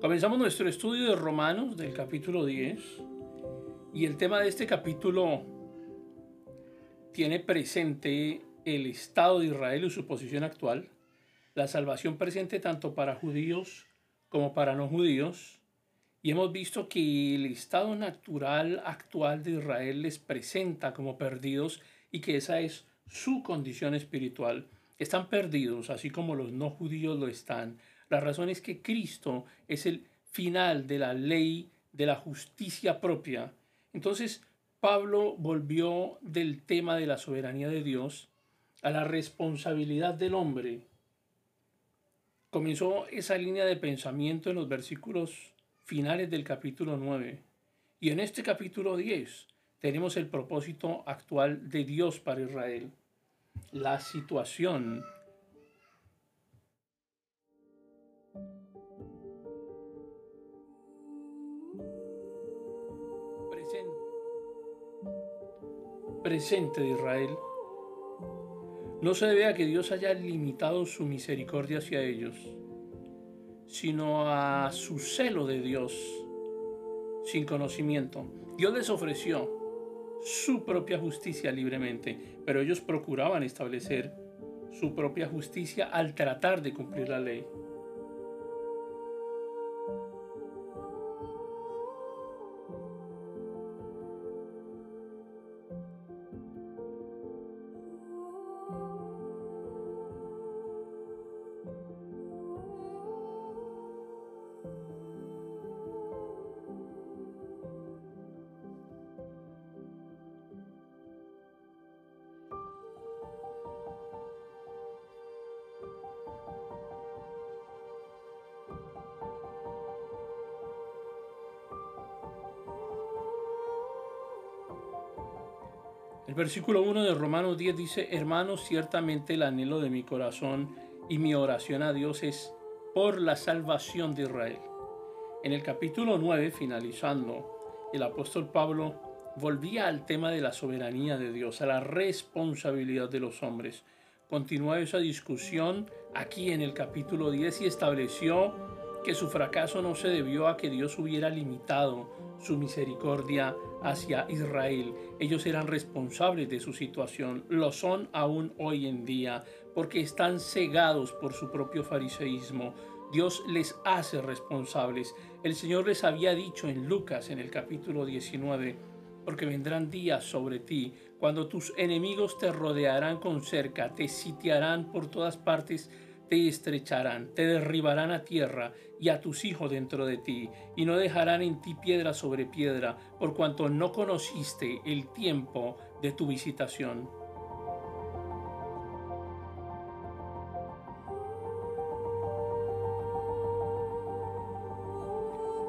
Comenzamos nuestro estudio de Romanos del capítulo 10 y el tema de este capítulo tiene presente el Estado de Israel y su posición actual, la salvación presente tanto para judíos como para no judíos, y hemos visto que el estado natural actual de Israel les presenta como perdidos y que esa es su condición espiritual. Están perdidos, así como los no judíos lo están. La razón es que Cristo es el final de la ley de la justicia propia. Entonces, Pablo volvió del tema de la soberanía de Dios a la responsabilidad del hombre. Comenzó esa línea de pensamiento en los versículos finales del capítulo 9. Y en este capítulo 10 tenemos el propósito actual de Dios para Israel. La situación presente de Israel no se debe a que Dios haya limitado su misericordia hacia ellos sino a su celo de Dios sin conocimiento. Dios les ofreció su propia justicia libremente, pero ellos procuraban establecer su propia justicia al tratar de cumplir la ley. El versículo 1 de Romanos 10 dice, hermanos, ciertamente el anhelo de mi corazón y mi oración a Dios es por la salvación de Israel. En el capítulo 9, finalizando, el apóstol Pablo volvía al tema de la soberanía de Dios, a la responsabilidad de los hombres. Continúa esa discusión aquí en el capítulo 10 y estableció que su fracaso no se debió a que Dios hubiera limitado su misericordia hacia Israel. Ellos eran responsables de su situación, lo son aún hoy en día, porque están cegados por su propio fariseísmo. Dios les hace responsables. El Señor les había dicho en Lucas en el capítulo 19, porque vendrán días sobre ti, cuando tus enemigos te rodearán con cerca, te sitiarán por todas partes, te estrecharán, te derribarán a tierra y a tus hijos dentro de ti, y no dejarán en ti piedra sobre piedra, por cuanto no conociste el tiempo de tu visitación.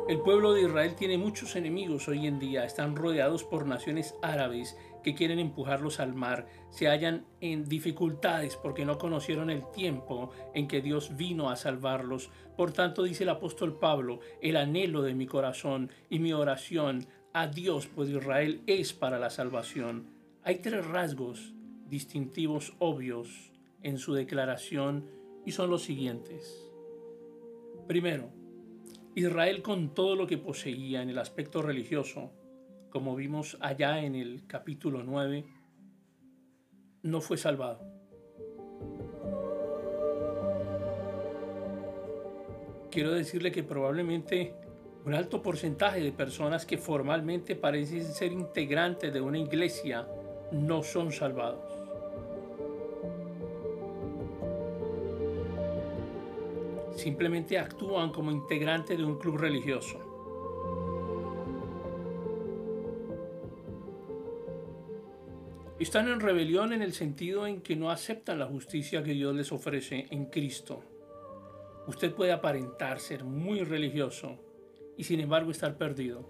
El pueblo de Israel tiene muchos enemigos hoy en día, están rodeados por naciones árabes que quieren empujarlos al mar, se hallan en dificultades porque no conocieron el tiempo en que Dios vino a salvarlos. Por tanto, dice el apóstol Pablo, el anhelo de mi corazón y mi oración a Dios por Israel es para la salvación. Hay tres rasgos distintivos obvios en su declaración y son los siguientes. Primero, Israel con todo lo que poseía en el aspecto religioso, como vimos allá en el capítulo 9, no fue salvado. Quiero decirle que probablemente un alto porcentaje de personas que formalmente parecen ser integrantes de una iglesia no son salvados. simplemente actúan como integrantes de un club religioso. Están en rebelión en el sentido en que no aceptan la justicia que Dios les ofrece en Cristo. Usted puede aparentar ser muy religioso y sin embargo estar perdido.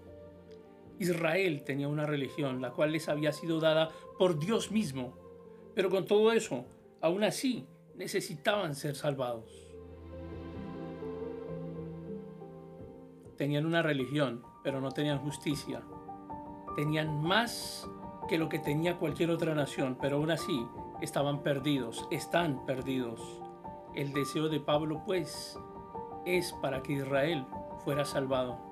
Israel tenía una religión la cual les había sido dada por Dios mismo, pero con todo eso, aún así, necesitaban ser salvados. tenían una religión, pero no tenían justicia. Tenían más que lo que tenía cualquier otra nación, pero aún así estaban perdidos, están perdidos. El deseo de Pablo, pues, es para que Israel fuera salvado.